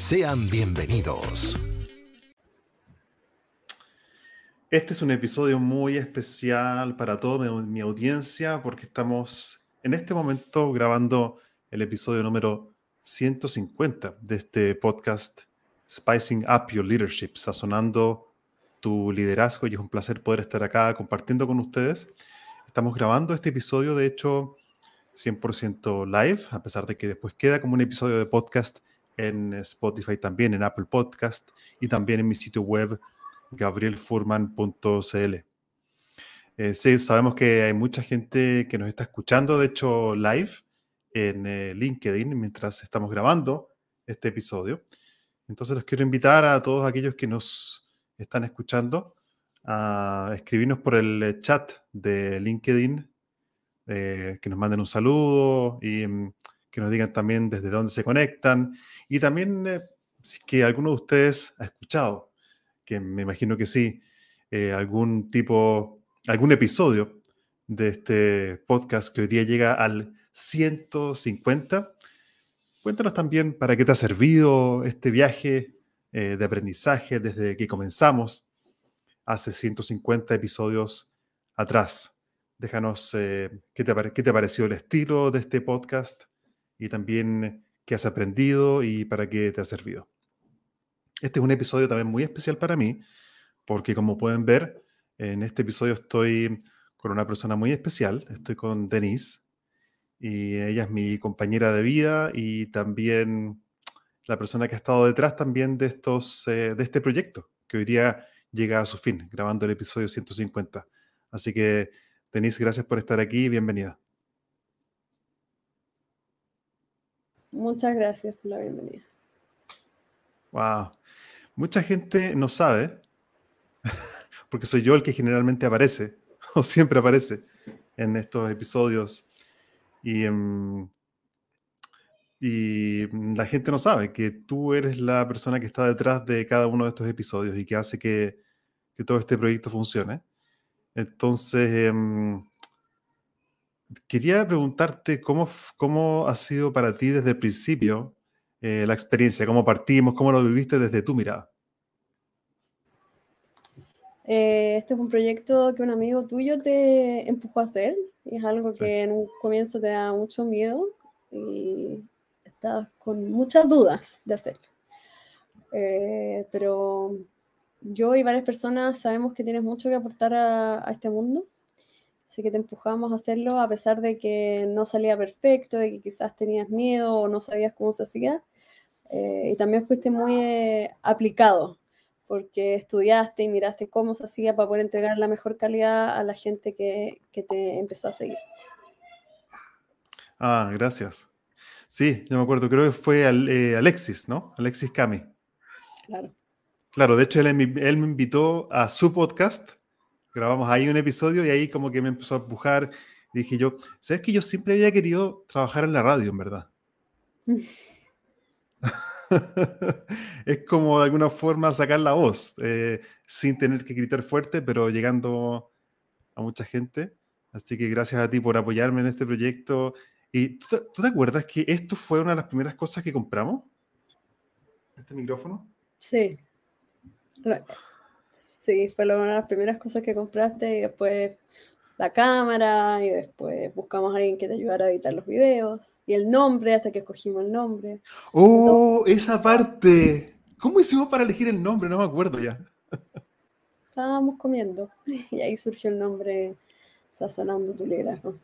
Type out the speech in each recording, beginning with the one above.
Sean bienvenidos. Este es un episodio muy especial para toda mi audiencia porque estamos en este momento grabando el episodio número 150 de este podcast Spicing Up Your Leadership, sazonando tu liderazgo y es un placer poder estar acá compartiendo con ustedes. Estamos grabando este episodio, de hecho, 100% live, a pesar de que después queda como un episodio de podcast en Spotify también, en Apple Podcast y también en mi sitio web gabrielfurman.cl. Eh, sí, sabemos que hay mucha gente que nos está escuchando, de hecho, live en eh, LinkedIn mientras estamos grabando este episodio. Entonces los quiero invitar a todos aquellos que nos están escuchando a escribirnos por el chat de LinkedIn, eh, que nos manden un saludo y mm, que nos digan también desde dónde se conectan y también eh, si que alguno de ustedes ha escuchado, que me imagino que sí, eh, algún tipo, algún episodio de este podcast que hoy día llega al 150. Cuéntanos también para qué te ha servido este viaje eh, de aprendizaje desde que comenzamos hace 150 episodios atrás. Déjanos qué, te, qué te pareció el estilo de este podcast, y también qué has aprendido y para qué te ha servido. Este es un episodio también muy especial para mí, porque como pueden ver, en este episodio estoy con una persona muy especial, estoy con Denise, y ella es mi compañera de vida y también la persona que ha estado detrás también de, estos, eh, de este proyecto, que hoy día llega a su fin, grabando el episodio 150. Así que, Denise, gracias por estar aquí y bienvenida. Muchas gracias por la bienvenida. Wow. Mucha gente no sabe, porque soy yo el que generalmente aparece, o siempre aparece en estos episodios. Y, em, y la gente no sabe que tú eres la persona que está detrás de cada uno de estos episodios y que hace que, que todo este proyecto funcione. Entonces, em, quería preguntarte cómo, cómo ha sido para ti desde el principio eh, la experiencia, cómo partimos, cómo lo viviste desde tu mirada. Eh, este es un proyecto que un amigo tuyo te empujó a hacer y es algo que en un comienzo te da mucho miedo y estás con muchas dudas de hacerlo. Eh, pero yo y varias personas sabemos que tienes mucho que aportar a este mundo Así que te empujamos a hacerlo a pesar de que no salía perfecto, de que quizás tenías miedo o no sabías cómo se hacía. Eh, y también fuiste muy eh, aplicado, porque estudiaste y miraste cómo se hacía para poder entregar la mejor calidad a la gente que, que te empezó a seguir. Ah, gracias. Sí, yo me acuerdo, creo que fue eh, Alexis, ¿no? Alexis Cami. Claro. Claro, de hecho él, él me invitó a su podcast grabamos ahí un episodio y ahí como que me empezó a empujar. dije yo, ¿sabes que yo siempre había querido trabajar en la radio, en verdad? es como de alguna forma sacar la voz, eh, sin tener que gritar fuerte, pero llegando a mucha gente. Así que gracias a ti por apoyarme en este proyecto. ¿Y tú te, acuerdas que esto fue una de las primeras cosas que compramos? ¿Este micrófono? Sí. Sí, fue una de las primeras cosas que compraste y después la cámara y después buscamos a alguien que te ayudara a editar los videos y el nombre hasta que escogimos el nombre. ¡Oh, esa parte! ¿Cómo hicimos para elegir el nombre? No me acuerdo ya. estábamos comiendo y ahí surgió el nombre Sazonando tu liderazgo.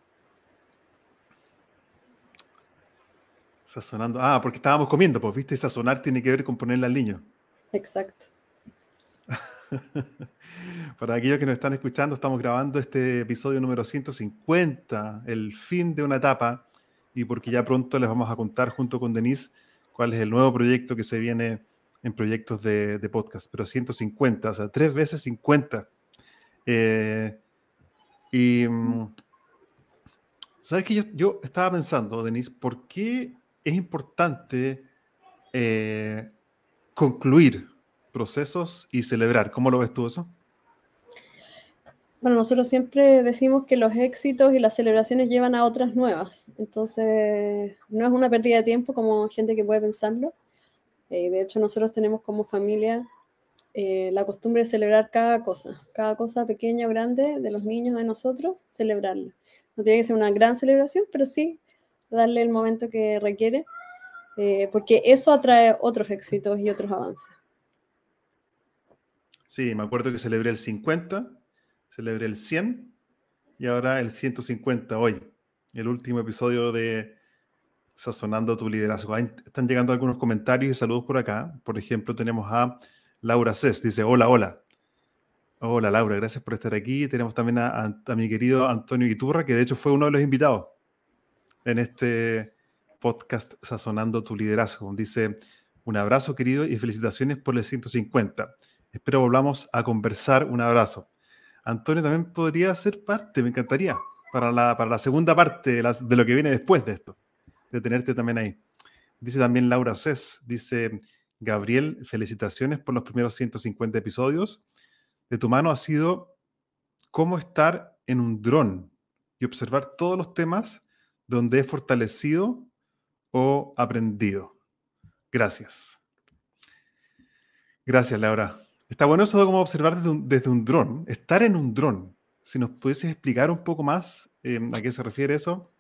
Sazonando, ah, porque estábamos comiendo, pues viste, sazonar tiene que ver con ponerle al niño. Exacto. Para aquellos que nos están escuchando, estamos grabando este episodio número 150, el fin de una etapa, y porque ya pronto les vamos a contar junto con Denise cuál es el nuevo proyecto que se viene en proyectos de, podcast, pero 150, o sea, tres veces 50. Eh, y, mm, ¿sabes qué? Yo, yo, estaba pensando, Denise, ¿por qué es importante eh, concluir procesos y celebrar? ¿Cómo lo ves tú eso? Bueno, nosotros siempre decimos que los éxitos y las celebraciones llevan a otras nuevas. Entonces, no es una pérdida de tiempo como gente que puede pensarlo. Eh, de hecho, nosotros tenemos como familia eh, la costumbre de celebrar cada cosa, cada cosa pequeña o grande de los niños de nosotros, celebrarla. No tiene que ser una gran celebración, pero sí darle el momento que requiere, eh, porque eso atrae otros éxitos y otros avances. Sí, me acuerdo que celebré el 50 celebré el 100 y ahora el 150 hoy, el último episodio de Sazonando tu liderazgo. están llegando algunos comentarios y saludos por acá. Por ejemplo, tenemos a Laura Cés, dice, hola, hola. Hola Laura, gracias por estar aquí. Tenemos también a, a, mi querido Antonio Iturra, que de hecho fue uno de los invitados en este podcast Sazonando tu liderazgo. Dice, un abrazo querido y felicitaciones por el 150. Espero volvamos a conversar. Un abrazo. Antonio también podría ser parte, me encantaría, para la, para la segunda parte de, de, lo que viene después de esto, de tenerte también ahí. Dice también Laura Cés, dice, Gabriel, felicitaciones por los primeros 150 episodios. De tu mano ha sido cómo estar en un dron y observar todos los temas donde he fortalecido o aprendido. Gracias. Gracias, Laura. Está bueno eso de cómo observar desde un, dron, estar en un dron. Si nos pudieses explicar un poco más eh, a qué se refiere eso,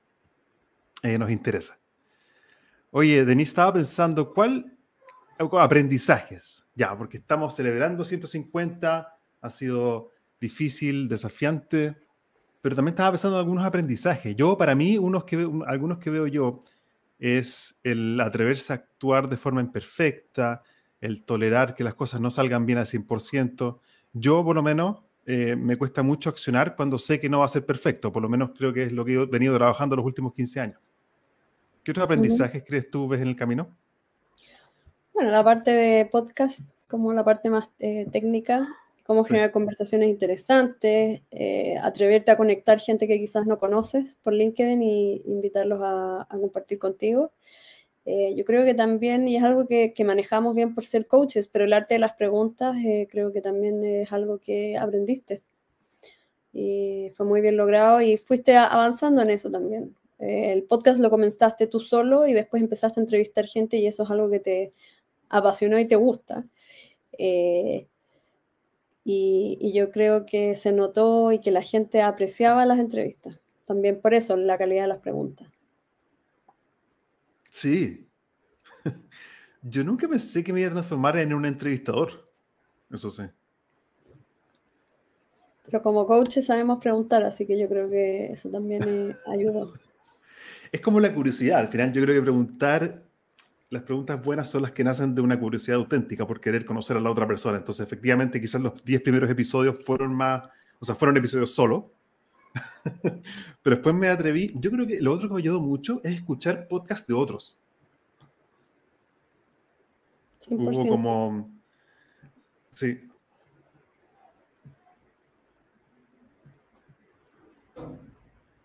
eh, nos interesa. Oye, Denise, estaba pensando, ¿cuál aprendizajes? Ya, porque estamos celebrando 150, ha sido difícil, desafiante, pero también estaba pensando en algunos aprendizajes. Yo, para mí, unos que, algunos que veo yo es el atreverse a actuar de forma imperfecta, el tolerar que las cosas no salgan bien al 100%. Yo, por lo menos, eh, me cuesta mucho accionar cuando sé que no va a ser perfecto. Por lo menos creo que es lo que he venido trabajando los últimos 15 años. ¿Qué otros aprendizajes crees tú ves en el camino? Bueno, la parte de podcast, como la parte más eh, técnica, cómo generar conversaciones interesantes, eh, atreverte a conectar gente que quizás no conoces por LinkedIn y invitarlos a compartir contigo. Eh, yo creo que también, y es algo que, manejamos bien por ser coaches, pero el arte de las preguntas eh, creo que también es algo que aprendiste. Y fue muy bien logrado y fuiste avanzando en eso también. Eh, el podcast lo comenzaste tú solo y después empezaste a entrevistar gente y eso es algo que te apasionó y te gusta. y, y yo creo que se notó y que la gente apreciaba las entrevistas. También por eso la calidad de las preguntas. Sí. Yo nunca pensé que me iba a transformar en un entrevistador. Eso sí. Pero como coach sabemos preguntar, así que yo creo que eso también ayudó. Es como la curiosidad. Al final, yo creo que preguntar, las preguntas buenas son las que nacen de una curiosidad auténtica por querer conocer a la otra persona. Entonces, efectivamente, quizás los 10 primeros episodios fueron más, o sea, fueron episodios solo, Pero después me atreví. Yo creo que lo otro que me ayudó mucho es escuchar podcasts de otros. 100%. Hubo como. Sí.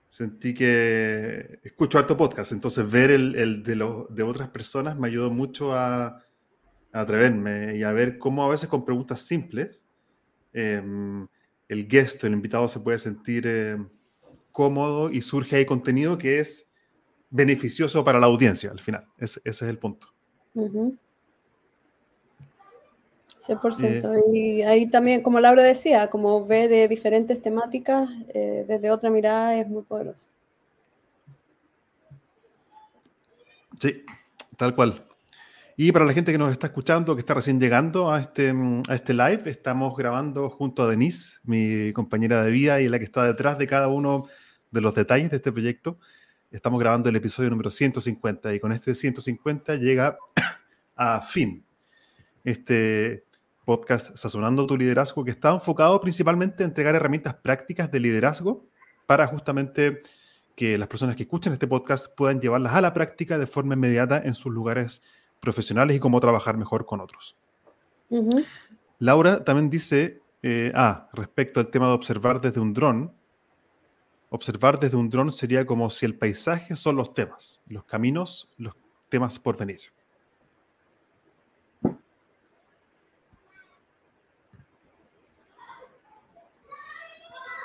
Sentí que escucho harto podcast, entonces ver el, de, de otras personas me ayudó mucho a, atreverme y a ver cómo a veces con preguntas simples em, el guest, el invitado se puede sentir eh, cómodo y surge ahí contenido que es beneficioso para la audiencia al final. ese es el punto. 100%. Eh, y ahí también, como Laura decía, como ve de diferentes temáticas eh, desde otra mirada es muy poderoso. Sí, tal cual. Y para la gente que nos está escuchando, que está recién llegando a este, mm, a este live, estamos grabando junto a Denise, mi compañera de vida y la que está detrás de cada uno de los detalles de este proyecto. Estamos grabando el episodio número 150 y con este 150 llega a fin este podcast Sazonando tu liderazgo que está enfocado principalmente en entregar herramientas prácticas de liderazgo para justamente que las personas que escuchen este podcast puedan llevarlas a la práctica de forma inmediata en sus lugares profesionales y cómo trabajar mejor con otros. Laura también dice, eh, ah, respecto al tema de observar desde un dron, observar desde un dron sería como si el paisaje son los temas, los caminos, los temas por venir.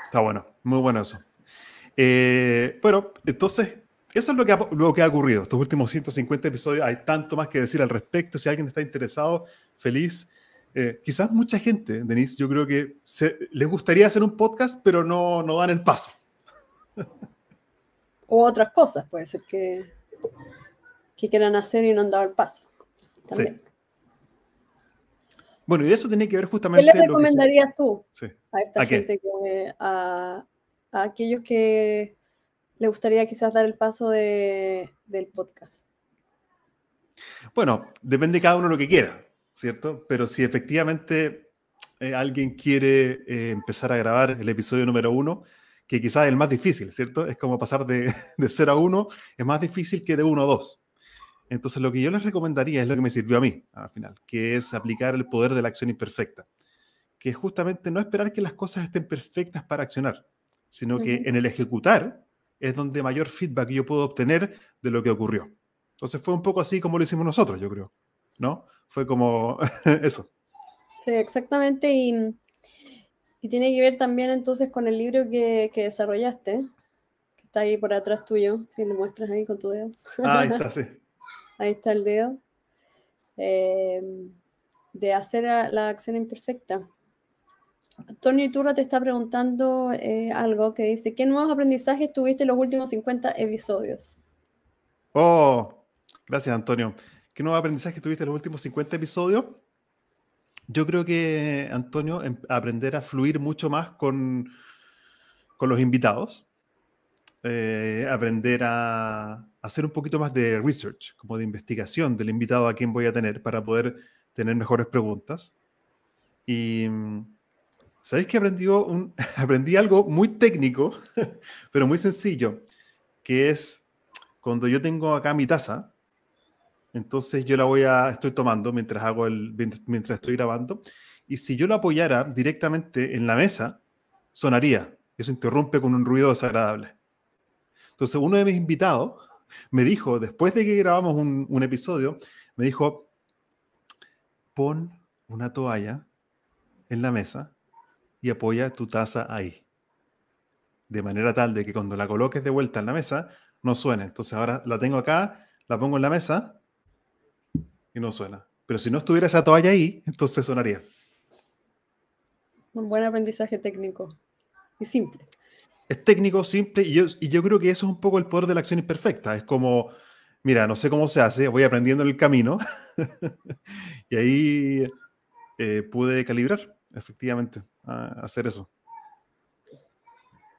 Está bueno, muy bueno eso. Eh, bueno, entonces eso es lo que, ha, lo que ha ocurrido. Estos últimos 150 episodios, hay tanto más que decir al respecto. Si alguien está interesado, feliz. Eh, quizás mucha gente, Denise, yo creo que se, les gustaría hacer un podcast, pero no, no dan el paso. O otras cosas, puede ser que, que quieran hacer y no han dado el paso. También. Sí. Bueno, y eso tiene que ver justamente. ¿Qué le recomendarías tú sí. a esta gente, que, a, a aquellos que le gustaría quizás dar el paso de, del podcast? Bueno, depende de cada uno lo que quiera, ¿cierto? Pero si efectivamente eh, alguien quiere eh, empezar a grabar el episodio número uno, que quizás es el más difícil, ¿cierto? Es como pasar de, de 0 a 1, es más difícil que de 1 a 2. Entonces, lo que yo les recomendaría es lo que me sirvió a mí al final, que es aplicar el poder de la acción imperfecta, que es justamente no esperar que las cosas estén perfectas para accionar, sino que en el ejecutar es donde mayor feedback yo puedo obtener de lo que ocurrió. Entonces fue un poco así como lo hicimos nosotros, yo creo, ¿no? Fue como eso. Sí, exactamente. Y, tiene que ver también entonces con el libro que, desarrollaste, que está ahí por atrás tuyo, si le muestras ahí con tu dedo. Ah, ahí está, sí. ahí está el dedo. Eh, de hacer la acción imperfecta. Antonio Iturra te está preguntando eh, algo que dice, ¿qué nuevos aprendizajes tuviste en los últimos 50 episodios? Oh, gracias Antonio. ¿Qué nuevos aprendizajes tuviste en los últimos 50 episodios? Yo creo que, Antonio, em, aprender a fluir mucho más con, con los invitados, eh, aprender a hacer un poquito más de research, como de investigación del invitado a quien voy a tener para poder tener mejores preguntas. Y ¿Sabéis que aprendí, algo muy técnico, pero muy sencillo? Que es cuando yo tengo acá mi taza, entonces yo la voy a, estoy tomando mientras hago el, mientras estoy grabando, y si yo la apoyara directamente en la mesa, sonaría. Eso interrumpe con un ruido desagradable. Entonces uno de mis invitados me dijo, después de que grabamos un, un episodio, me dijo, pon una toalla en la mesa y apoya tu taza ahí. De manera tal de que cuando la coloques de vuelta en la mesa, no suene. Entonces ahora la tengo acá, la pongo en la mesa y no suena. Pero si no estuviera esa toalla ahí, entonces sonaría. Un buen aprendizaje técnico y simple. Es técnico, simple, y yo, y yo creo que eso es un poco el poder de la acción imperfecta. Es como, mira, no sé cómo se hace, voy aprendiendo en el camino. y ahí eh, pude calibrar, efectivamente hacer eso.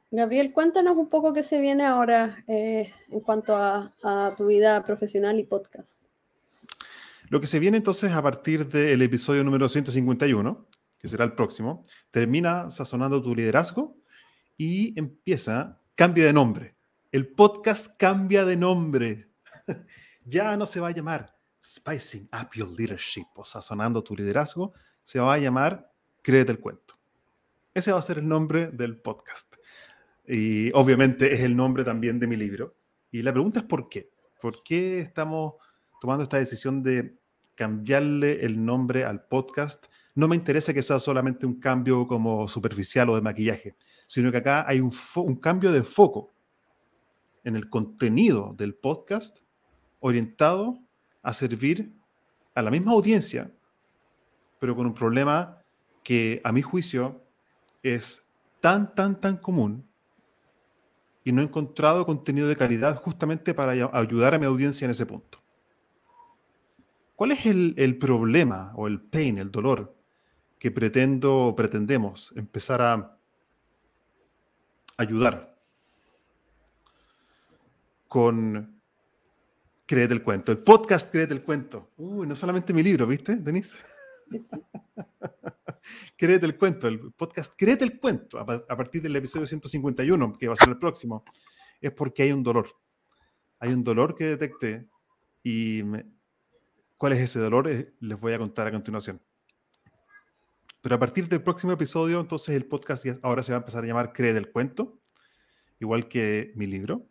Gabriel, cuéntanos un poco qué se viene ahora eh, en cuanto a, tu vida profesional y podcast. Lo que se viene entonces a partir del episodio número 151, que será el próximo, termina sazonando tu liderazgo y empieza, cambia de nombre. El podcast cambia de nombre. ya no se va a llamar Spicing Up Your Leadership o sazonando tu liderazgo, se va a llamar Créete el cuento. Ese va a ser el nombre del podcast. Y obviamente es el nombre también de mi libro. Y la pregunta es ¿por qué? ¿Por qué estamos tomando esta decisión de cambiarle el nombre al podcast? No me interesa que sea solamente un cambio como superficial o de maquillaje, sino que acá hay un, un cambio de foco en el contenido del podcast orientado a servir a la misma audiencia, pero con un problema que a mi juicio es tan, tan, tan común y no he encontrado contenido de calidad justamente para ayudar a mi audiencia en ese punto. ¿Cuál es el, el problema o el pain, el dolor que pretendo, pretendemos empezar a ayudar con Créete el Cuento? El podcast Créete el Cuento. Uy, no solamente mi libro, ¿viste, Denise? Créete el Cuento, el podcast Créete el Cuento, a, partir del episodio 151, que va a ser el próximo, es porque hay un dolor. Hay un dolor que detecté y cuál es ese dolor eh, les voy a contar a continuación. Pero a partir del próximo episodio, entonces el podcast ahora se va a empezar a llamar Cree del Cuento, igual que mi libro.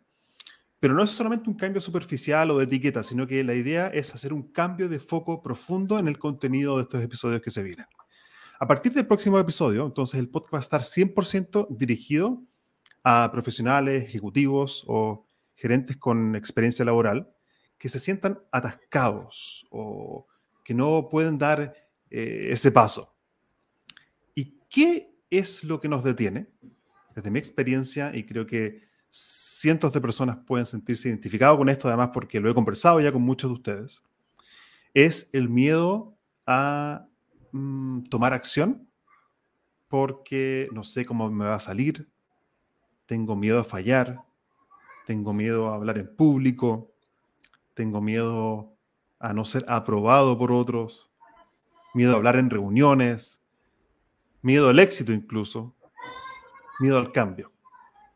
Pero no es solamente un cambio superficial o de etiqueta, sino que la idea es hacer un cambio de foco profundo en el contenido de estos episodios que se vienen. A partir del próximo episodio, entonces el podcast va a estar 100% dirigido a profesionales, ejecutivos o gerentes con experiencia laboral que se sientan atascados o que no pueden dar eh, ese paso. ¿Y qué es lo que nos detiene? Desde mi experiencia, y creo que cientos de personas pueden sentirse identificados con esto, además porque lo he conversado ya con muchos de ustedes, es el miedo a mm, tomar acción porque no sé cómo me va a salir, tengo miedo a fallar, tengo miedo a hablar en público, tengo miedo a no ser aprobado por otros, miedo a hablar en reuniones, miedo al éxito incluso, miedo al cambio.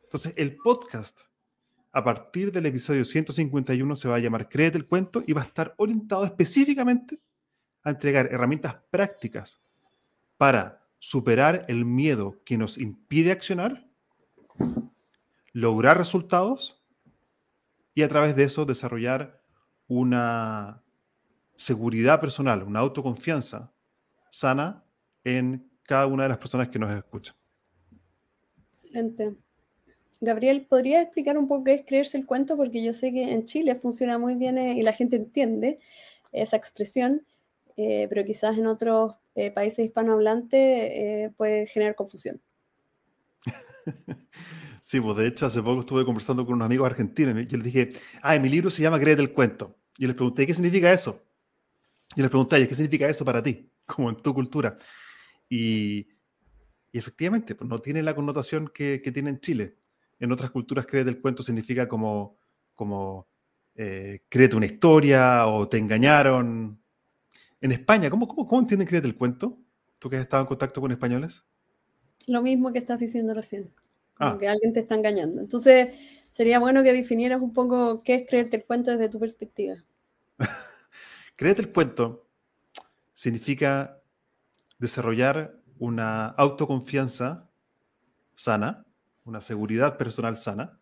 Entonces, el podcast, a partir del episodio 151, se va a llamar Créete el cuento y va a estar orientado específicamente a entregar herramientas prácticas para superar el miedo que nos impide accionar, lograr resultados y a través de eso desarrollar una seguridad personal, una autoconfianza sana en cada una de las personas que nos escuchan. Excelente. Gabriel, ¿podría explicar un poco qué es creerse el cuento? Porque yo sé que en Chile funciona muy bien eh, y la gente entiende esa expresión, eh, pero quizás en otros eh, países hispanohablantes puede generar confusión. Sí, pues de hecho hace poco estuve conversando con unos amigos argentinos y yo les dije, ah, mi libro se llama Créete el cuento. Y les pregunté, ¿qué significa eso? Y les pregunté, ¿qué significa eso para ti? Como en tu cultura. Y, efectivamente, pues no tiene la connotación que, que tiene en Chile en otras culturas créete el cuento significa como, como eh, créete una historia o te engañaron. En España, ¿cómo, cómo, cómo entienden créete el cuento? ¿Tú que has estado en contacto con españoles? Lo mismo que estás diciendo recién, ah. que alguien te está engañando. Entonces, sería bueno que definieras un poco qué es creerte el cuento desde tu perspectiva. créete el cuento significa desarrollar una autoconfianza sana una seguridad personal sana,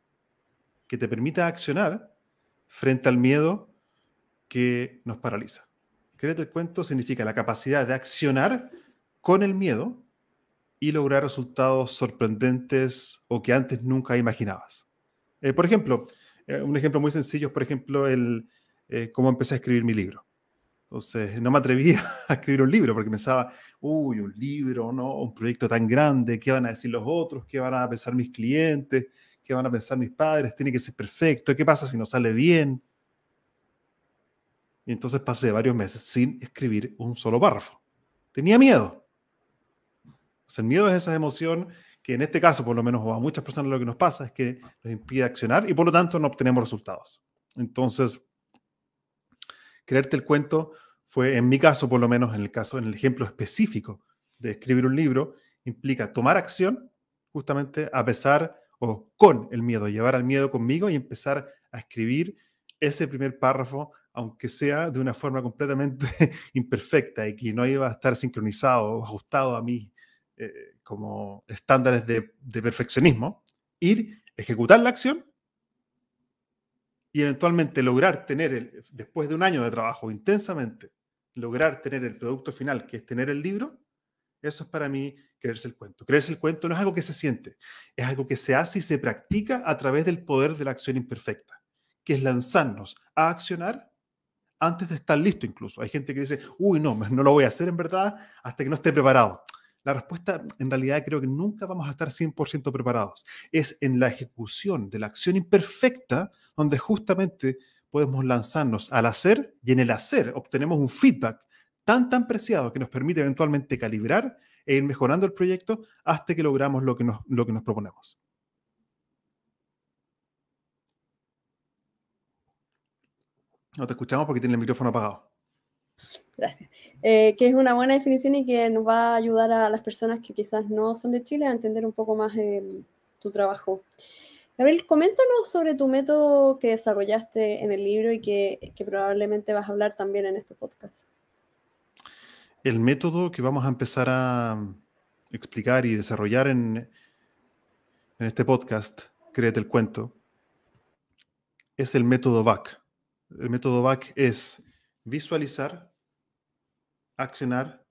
que te permita accionar frente al miedo que nos paraliza. Créete el cuento significa la capacidad de accionar con el miedo y lograr resultados sorprendentes o que antes nunca imaginabas. Eh, por ejemplo, eh, un ejemplo muy sencillo es, por ejemplo, el eh, cómo empecé a escribir mi libro. Entonces, no me atrevía a escribir un libro porque pensaba, uy, un libro, ¿no? Un proyecto tan grande, ¿qué van a decir los otros? ¿Qué van a pensar mis clientes? ¿Qué van a pensar mis padres? Tiene que ser perfecto. ¿Qué pasa si no sale bien? Y entonces pasé varios meses sin escribir un solo párrafo. Tenía miedo. el miedo es esa emoción que en este caso, por lo menos, o a muchas personas lo que nos pasa es que nos impide accionar y por lo tanto no obtenemos resultados. Entonces, creerte el cuento fue, en mi caso, por lo menos en el caso, en el ejemplo específico de escribir un libro, implica tomar acción justamente a pesar o con el miedo, llevar al miedo conmigo y empezar a escribir ese primer párrafo, aunque sea de una forma completamente imperfecta y que no iba a estar sincronizado o ajustado a mis eh, como estándares de, perfeccionismo, ir, ejecutar la acción y eventualmente lograr tener, el, después de un año de trabajo intensamente, lograr tener el producto final, que es tener el libro, eso es para mí creerse el cuento. Creerse el cuento no es algo que se siente, es algo que se hace y se practica a través del poder de la acción imperfecta, que es lanzarnos a accionar antes de estar listo incluso. Hay gente que dice, uy, no, no lo voy a hacer en verdad hasta que no esté preparado. La respuesta, en realidad, creo que nunca vamos a estar 100% preparados. Es en la ejecución de la acción imperfecta donde justamente podemos lanzarnos al hacer y en el hacer obtenemos un feedback tan, tan preciado que nos permite eventualmente calibrar e ir mejorando el proyecto hasta que logramos lo que nos, lo que nos proponemos. No te escuchamos porque tiene el micrófono apagado. Gracias. Eh, que es una buena definición y que nos va a ayudar a las personas que quizás no son de Chile a entender un poco más tu trabajo. Gabriel, coméntanos sobre tu método que desarrollaste en el libro y que, que probablemente vas a hablar también en este podcast. El método que vamos a empezar a explicar y desarrollar en, en este podcast, Créete el cuento, es el método VAC. El método VAC es visualizar, accionar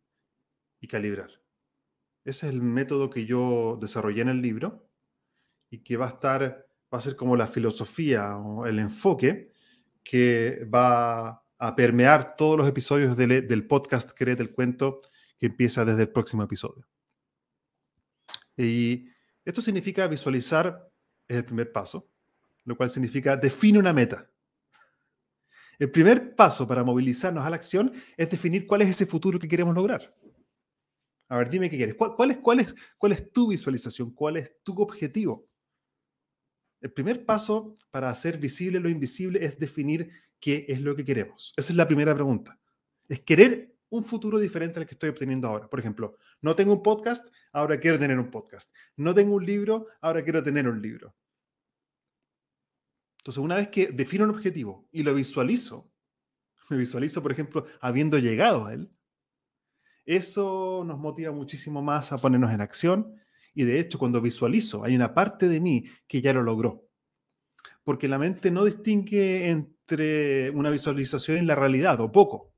y calibrar. Ese es el método que yo desarrollé en el libro y que va a estar, va a ser como la filosofía o el enfoque que va a permear todos los episodios del, del podcast Créete el Cuento que empieza desde el próximo episodio. Y esto significa visualizar, es el primer paso, lo cual significa define una meta. El primer paso para movilizarnos a la acción es definir cuál es ese futuro que queremos lograr. A ver, dime qué quieres. ¿Cuál, es, cuál, es, ¿Cuál es tu visualización? ¿Cuál es tu objetivo? El primer paso para hacer visible lo invisible es definir qué es lo que queremos. Esa es la primera pregunta. Es querer un futuro diferente al que estoy obteniendo ahora. Por ejemplo, no tengo un podcast, ahora quiero tener un podcast. No tengo un libro, ahora quiero tener un libro. Entonces, una vez que defino un objetivo y lo visualizo, me visualizo, por ejemplo, habiendo llegado a él, eso nos motiva muchísimo más a ponernos en acción y de hecho, cuando visualizo, hay una parte de mí que ya lo logró. Porque la mente no distingue entre una visualización y la realidad, o poco.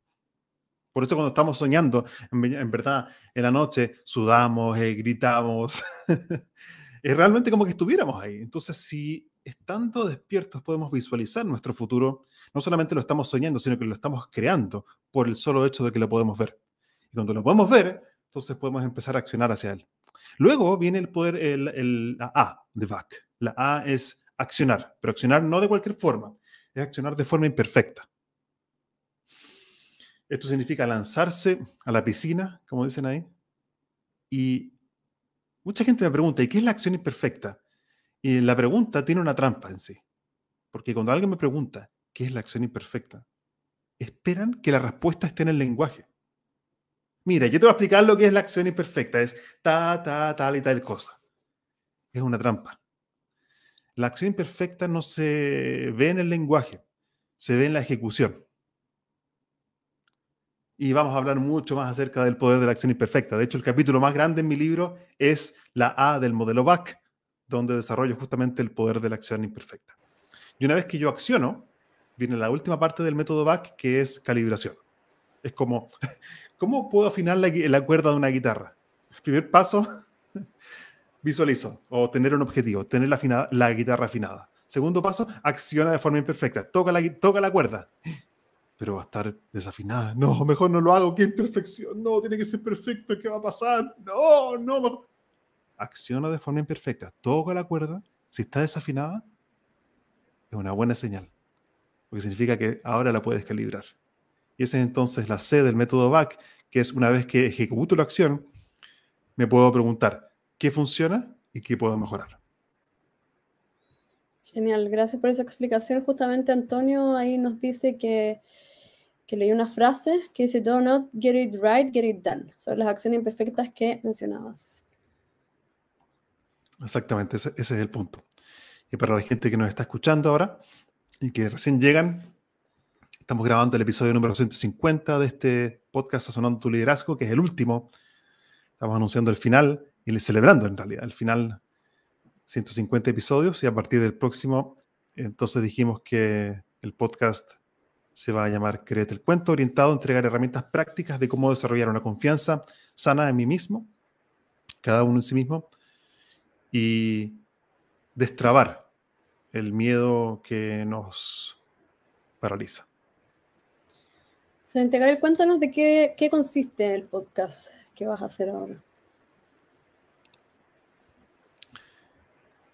Por eso cuando estamos soñando, en, verdad, en la noche sudamos, eh, gritamos. es realmente como que estuviéramos ahí. Entonces, si estando despiertos podemos visualizar nuestro futuro, no solamente lo estamos soñando, sino que lo estamos creando por el solo hecho de que lo podemos ver. Y cuando lo podemos ver, entonces podemos empezar a accionar hacia él. Luego viene el poder, el, la A de VAC. La A es accionar, pero accionar no de cualquier forma, es accionar de forma imperfecta. Esto significa lanzarse a la piscina, como dicen ahí. Y mucha gente me pregunta, ¿y qué es la acción imperfecta? Y la pregunta tiene una trampa en sí. Porque cuando alguien me pregunta, ¿qué es la acción imperfecta? Esperan que la respuesta esté en el lenguaje. Mira, yo te voy a explicar lo que es la acción imperfecta. Es ta, ta, tal y tal cosa. Es una trampa. La acción imperfecta no se ve en el lenguaje, se ve en la ejecución. Y vamos a hablar mucho más acerca del poder de la acción imperfecta. De hecho, el capítulo más grande en mi libro es la A del modelo VAC, donde desarrollo justamente el poder de la acción imperfecta. Y una vez que yo acciono, viene la última parte del método VAC, que es calibración. Es como, ¿Cómo puedo afinar la, cuerda de una guitarra? El primer paso, visualizo o tener un objetivo, tener la, la guitarra afinada. Segundo paso, acciona de forma imperfecta, toca la, toca la cuerda. Pero va a estar desafinada. No, mejor no lo hago, qué imperfección. No, tiene que ser perfecto, ¿qué va a pasar? No, no. Acciona de forma imperfecta, toca la cuerda. Si está desafinada, es una buena señal, porque significa que ahora la puedes calibrar. Y esa es entonces la C del método BAC, que es una vez que ejecuto la acción, me puedo preguntar qué funciona y qué puedo mejorar. Genial, gracias por esa explicación. Justamente Antonio ahí nos dice que, que leí una frase que dice, do not get it right, get it done. Son las acciones imperfectas que mencionabas. Exactamente, ese, es el punto. Y para la gente que nos está escuchando ahora y que recién llegan, Estamos grabando el episodio número 150 de este podcast Sazonando tu Liderazgo, que es el último. Estamos anunciando el final y celebrando en realidad el final 150 episodios y a partir del próximo, entonces dijimos que el podcast se va a llamar Créete el Cuento, orientado a entregar herramientas prácticas de cómo desarrollar una confianza sana en mí mismo, cada uno en sí mismo, y destrabar el miedo que nos paraliza. Santiago, cuéntanos de qué, qué consiste el podcast que vas a hacer ahora.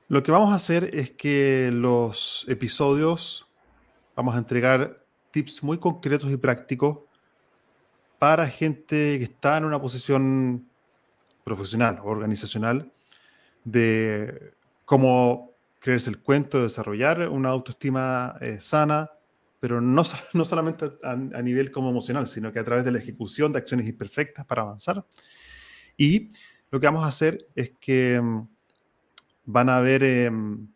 Lo que vamos a hacer es que los episodios vamos a entregar tips muy concretos y prácticos para gente que está en una posición profesional o organizacional de cómo creerse el cuento, desarrollar una autoestima eh, sana, pero no, no solamente a, nivel como emocional, sino que a través de la ejecución de acciones imperfectas para avanzar. Y lo que vamos a hacer es que mm, van a haber em,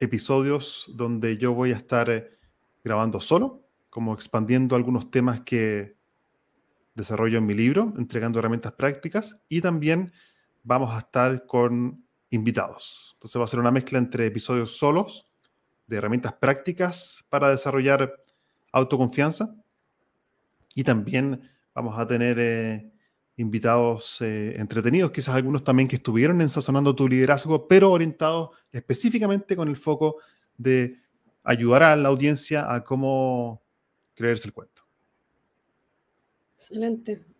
episodios donde yo voy a estar eh, grabando solo, como expandiendo algunos temas que desarrollo en mi libro, entregando herramientas prácticas y también vamos a estar con invitados. Entonces va a ser una mezcla entre episodios solos de herramientas prácticas para desarrollar autoconfianza y también vamos a tener eh, invitados eh, entretenidos, quizás algunos también que estuvieron ensazonando tu liderazgo, pero orientados específicamente con el foco de ayudar a la audiencia a cómo creerse el cuento. Excelente.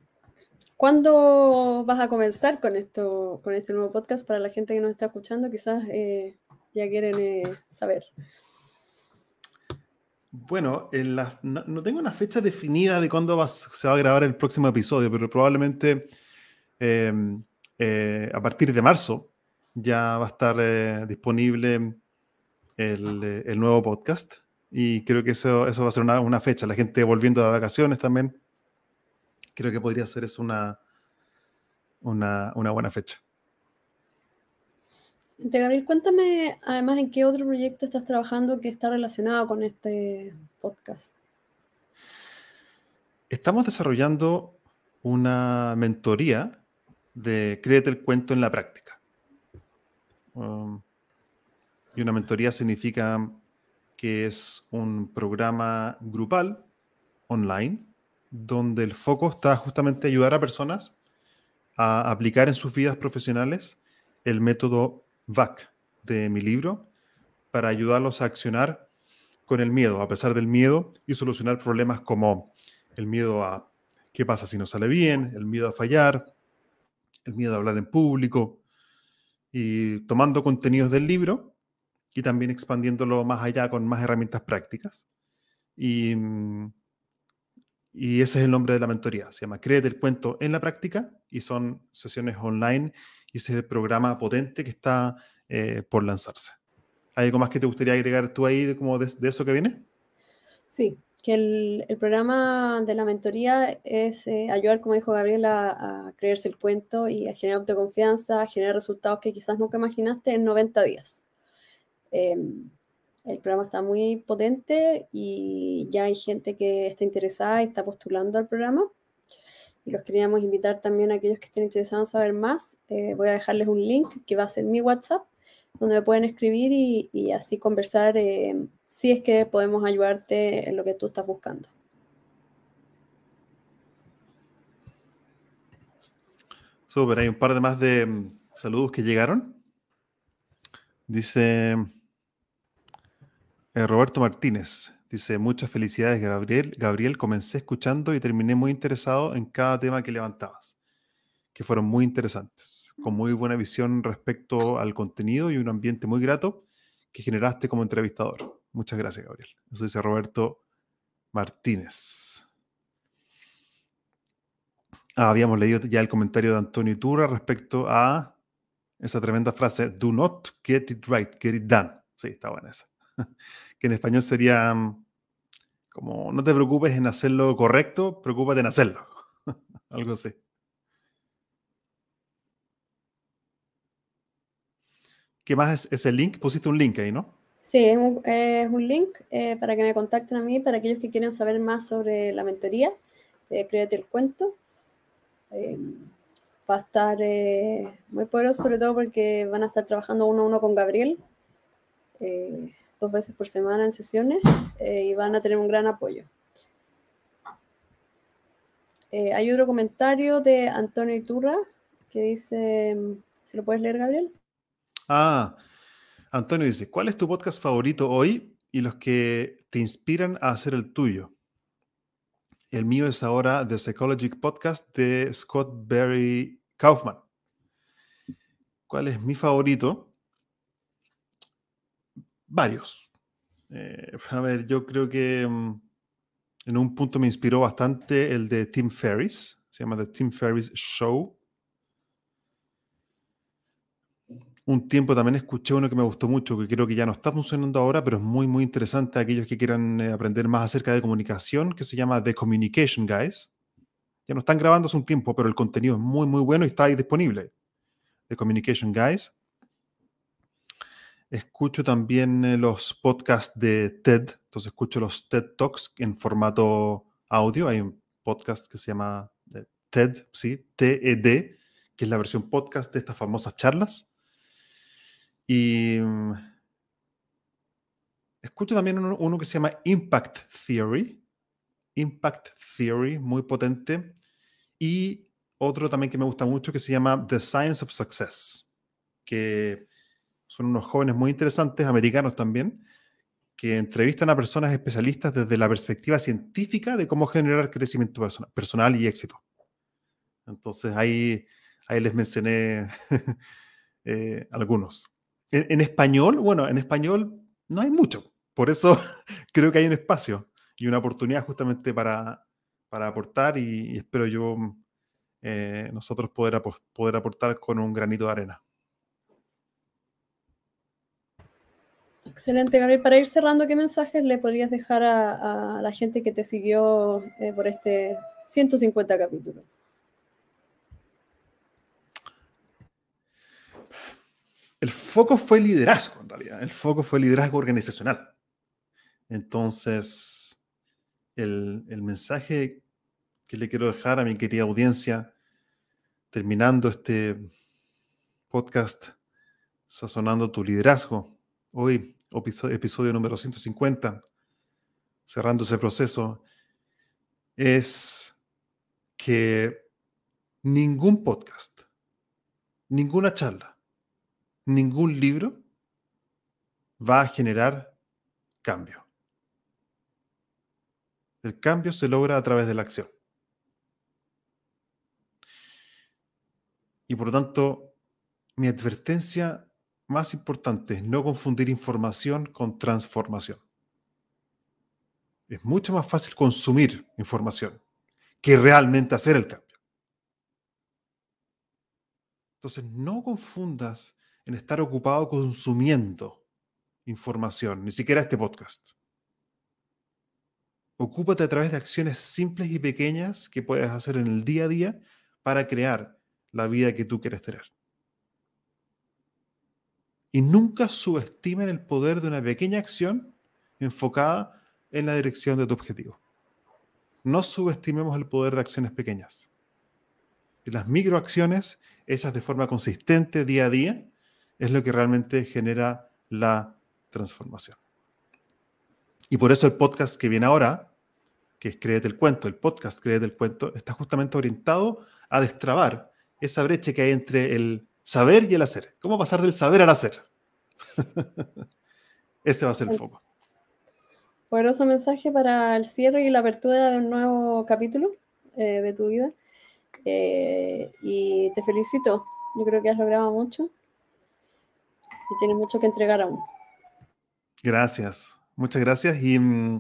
¿Cuándo vas a comenzar con esto, con este nuevo podcast para la gente que nos está escuchando? Quizás eh, ya quieren eh, saber. Bueno, no, tengo una fecha definida de cuándo se va a grabar el próximo episodio, pero probablemente em, eh, a partir de marzo ya va a estar disponible el, nuevo podcast. Y creo que eso, eso va a ser una fecha. La gente volviendo de vacaciones también creo que podría ser eso una, una, buena fecha. Gabriel, cuéntame además en qué otro proyecto estás trabajando que está relacionado con este podcast. Estamos desarrollando una mentoría de Créete el cuento en la práctica. Um, y una mentoría significa que es un programa grupal online donde el foco está justamente ayudar a personas a aplicar en sus vidas profesionales el método VAC de mi libro para ayudarlos a accionar con el miedo, a pesar del miedo, y solucionar problemas como el miedo a qué pasa si no sale bien, el miedo a fallar, el miedo a hablar en público, y tomando contenidos del libro y también expandiéndolo más allá con más herramientas prácticas. Y mm, y ese es el nombre de la mentoría. Se llama Créete el cuento en la práctica y son sesiones online y ese es el programa potente que está eh, por lanzarse. ¿Hay algo más que te gustaría agregar tú ahí de, como de, eso que viene? Sí, que el, programa de la mentoría es eh, ayudar, como dijo Gabriel, a, creerse el cuento y a generar autoconfianza, a generar resultados que quizás nunca imaginaste en 90 días. Em, el programa está muy potente y ya hay gente que está interesada y está postulando al programa. Y los queríamos invitar también a aquellos que estén interesados en saber más. Eh, voy a dejarles un link que va a ser mi WhatsApp, donde me pueden escribir y, así conversar eh, si es que podemos ayudarte en lo que tú estás buscando. Súper, hay un par de más de mm, saludos que llegaron. Dice eh, Roberto Martínez dice, muchas felicidades Gabriel. Gabriel, comencé escuchando y terminé muy interesado en cada tema que levantabas, que fueron muy interesantes, con muy buena visión respecto al contenido y un ambiente muy grato que generaste como entrevistador. Muchas gracias, Gabriel. Eso dice Roberto Martínez. Ah, habíamos leído ya el comentario de Antonio Iturra respecto a esa tremenda frase, do not get it right, get it done. Sí, está buena esa. que en español sería como no te preocupes en hacerlo correcto, preocúpate en hacerlo. Algo así. ¿Qué más es ese link? Pusiste un link ahí, ¿no? Sí, es un, link eh, para que me contacten a mí, para aquellos que quieran saber más sobre la mentoría. Eh, créate el cuento. Eh, va a estar muy poderoso, sobre todo porque van a estar trabajando uno a uno con Gabriel dos veces por semana en sesiones eh, y van a tener un gran apoyo. Eh, hay otro comentario de Antonio Iturra que dice, ¿se lo puedes leer, Gabriel? Ah, Antonio dice, ¿cuál es tu podcast favorito hoy y los que te inspiran a hacer el tuyo? El mío es ahora The Psychologic Podcast de Scott Barry Kaufman. ¿Cuál es mi favorito? Varios. Eh, a ver, yo creo que mm, en un punto me inspiró bastante el de Tim Ferriss, se llama The Tim Ferriss Show. Un tiempo también escuché uno que me gustó mucho, que creo que ya no está funcionando ahora, pero es muy, muy interesante a aquellos que quieran eh, aprender más acerca de comunicación, que se llama The Communication Guys. Ya no están grabando hace un tiempo, pero el contenido es muy, muy bueno y está ahí disponible. The Communication Guys. Escucho también eh, los podcasts de TED, entonces escucho los TED Talks en formato audio. Hay un podcast que se llama eh, TED, ¿sí? TED, que es la versión podcast de estas famosas charlas. Y mm, escucho también uno, que se llama Impact Theory. Impact Theory, muy potente. Y otro también que me gusta mucho que se llama The Science of Success, que son unos jóvenes muy interesantes, americanos también, que entrevistan a personas especialistas desde la perspectiva científica de cómo generar crecimiento personal y éxito. Entonces ahí, ahí les mencioné eh, algunos. En, español, bueno, en español no hay mucho, por eso creo que hay un espacio y una oportunidad justamente para, para aportar y, espero yo eh, nosotros poder, poder aportar con un granito de arena. Excelente, Gabriel. Para ir cerrando, ¿qué mensajes le podrías dejar a, la gente que te siguió eh, por este 150 capítulos? El foco fue liderazgo, en realidad. El foco fue liderazgo organizacional. Entonces, el, el mensaje que le quiero dejar a mi querida audiencia, terminando este podcast, sazonando tu liderazgo, hoy episodio, número 150, cerrando ese proceso, es que ningún podcast, ninguna charla, ningún libro va a generar cambio. El cambio se logra a través de la acción. Y por lo tanto, mi advertencia más importante es no confundir información con transformación. Es mucho más fácil consumir información que realmente hacer el cambio. Entonces, no confundas en estar ocupado consumiendo información, ni siquiera este podcast. Ocúpate a través de acciones simples y pequeñas que puedes hacer en el día a día para crear la vida que tú quieres tener. Y nunca subestimen el poder de una pequeña acción enfocada en la dirección de tu objetivo. No subestimemos el poder de acciones pequeñas. Las microacciones, hechas de forma consistente día a día, es lo que realmente genera la transformación. Y por eso el podcast que viene ahora, que es Créete el Cuento, el podcast Créete el Cuento, está justamente orientado a destrabar esa brecha que hay entre el saber y el hacer. ¿Cómo pasar del saber al hacer? Ese va a ser el foco. Poderoso mensaje para el cierre y la apertura de un nuevo capítulo eh, de tu vida. Eh, y te felicito. Yo creo que has logrado mucho y tienes mucho que entregar aún. Gracias, muchas gracias. Y mm,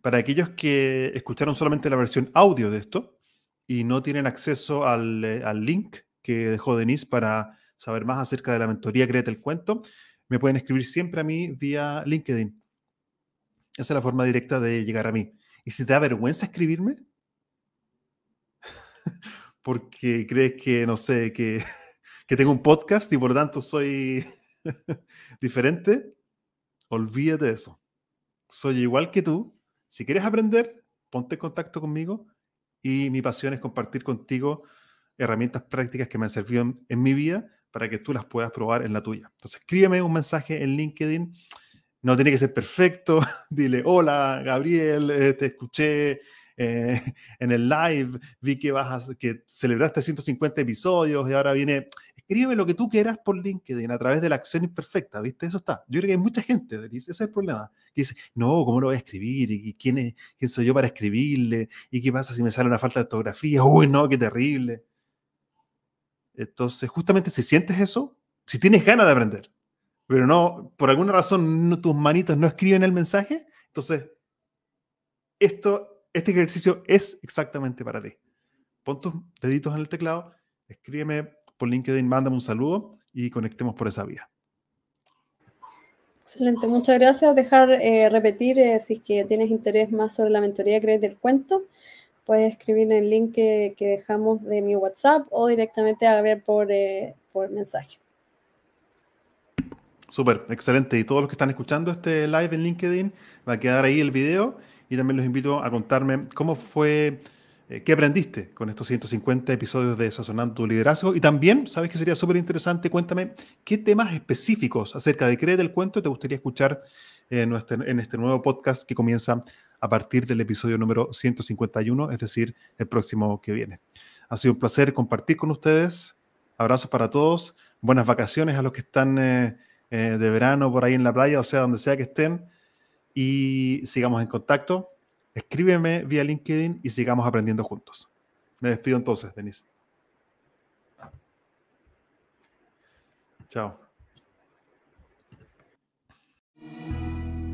para aquellos que escucharon solamente la versión audio de esto y no tienen acceso al, eh, al link que dejó Denise para saber más acerca de la mentoría Créete el Cuento, me pueden escribir siempre a mí vía LinkedIn. Esa es la forma directa de llegar a mí. Y si te da vergüenza escribirme, porque crees que, no sé, que, que tengo un podcast y por lo tanto soy diferente, olvídate de eso. Soy igual que tú. Si quieres aprender, ponte en contacto conmigo y mi pasión es compartir contigo herramientas prácticas que me han servido en, mi vida para que tú las puedas probar en la tuya. Entonces, escríbeme un mensaje en LinkedIn. No tiene que ser perfecto. Dile, hola, Gabriel, eh, te escuché eh, en el live, vi que, vas que celebraste 150 episodios y ahora viene... Escríbeme lo que tú quieras por LinkedIn a través de la acción imperfecta, ¿viste? Eso está. Yo creo que hay mucha gente, Denise, ese es el problema, que dice, no, ¿cómo lo voy a escribir? ¿Y quién, es, quién soy yo para escribirle? ¿Y qué pasa si me sale una falta de ortografía? Uy, no, qué terrible. Entonces, justamente si sientes eso, si tienes ganas de aprender, pero no, por alguna razón tus manitos no escriben el mensaje, entonces esto, este ejercicio es exactamente para ti. Pon tus deditos en el teclado, escríbeme por LinkedIn, mándame un saludo y conectemos por esa vía. Excelente, muchas gracias. Dejar eh, repetir eh, si es que tienes interés más sobre la mentoría Creer del Cuento, puedes escribir en el link que, dejamos de mi WhatsApp o directamente a ver por, eh, por mensaje. Súper, excelente. Y todos los que están escuchando este live en LinkedIn, va a quedar ahí el video y también los invito a contarme cómo fue, eh, qué aprendiste con estos 150 episodios de Sazonando tu Liderazgo. Y también, sabes que sería súper interesante, cuéntame qué temas específicos acerca de Cree del Cuento te gustaría escuchar en, en este nuevo podcast que comienza a partir del episodio número 151, es decir, el próximo que viene. Ha sido un placer compartir con ustedes. Abrazos para todos. Buenas vacaciones a los que están... Eh, eh, de verano por ahí en la playa, o sea, donde sea que estén, y sigamos en contacto. Escríbeme vía LinkedIn y sigamos aprendiendo juntos. Me despido entonces, Denise. Chao.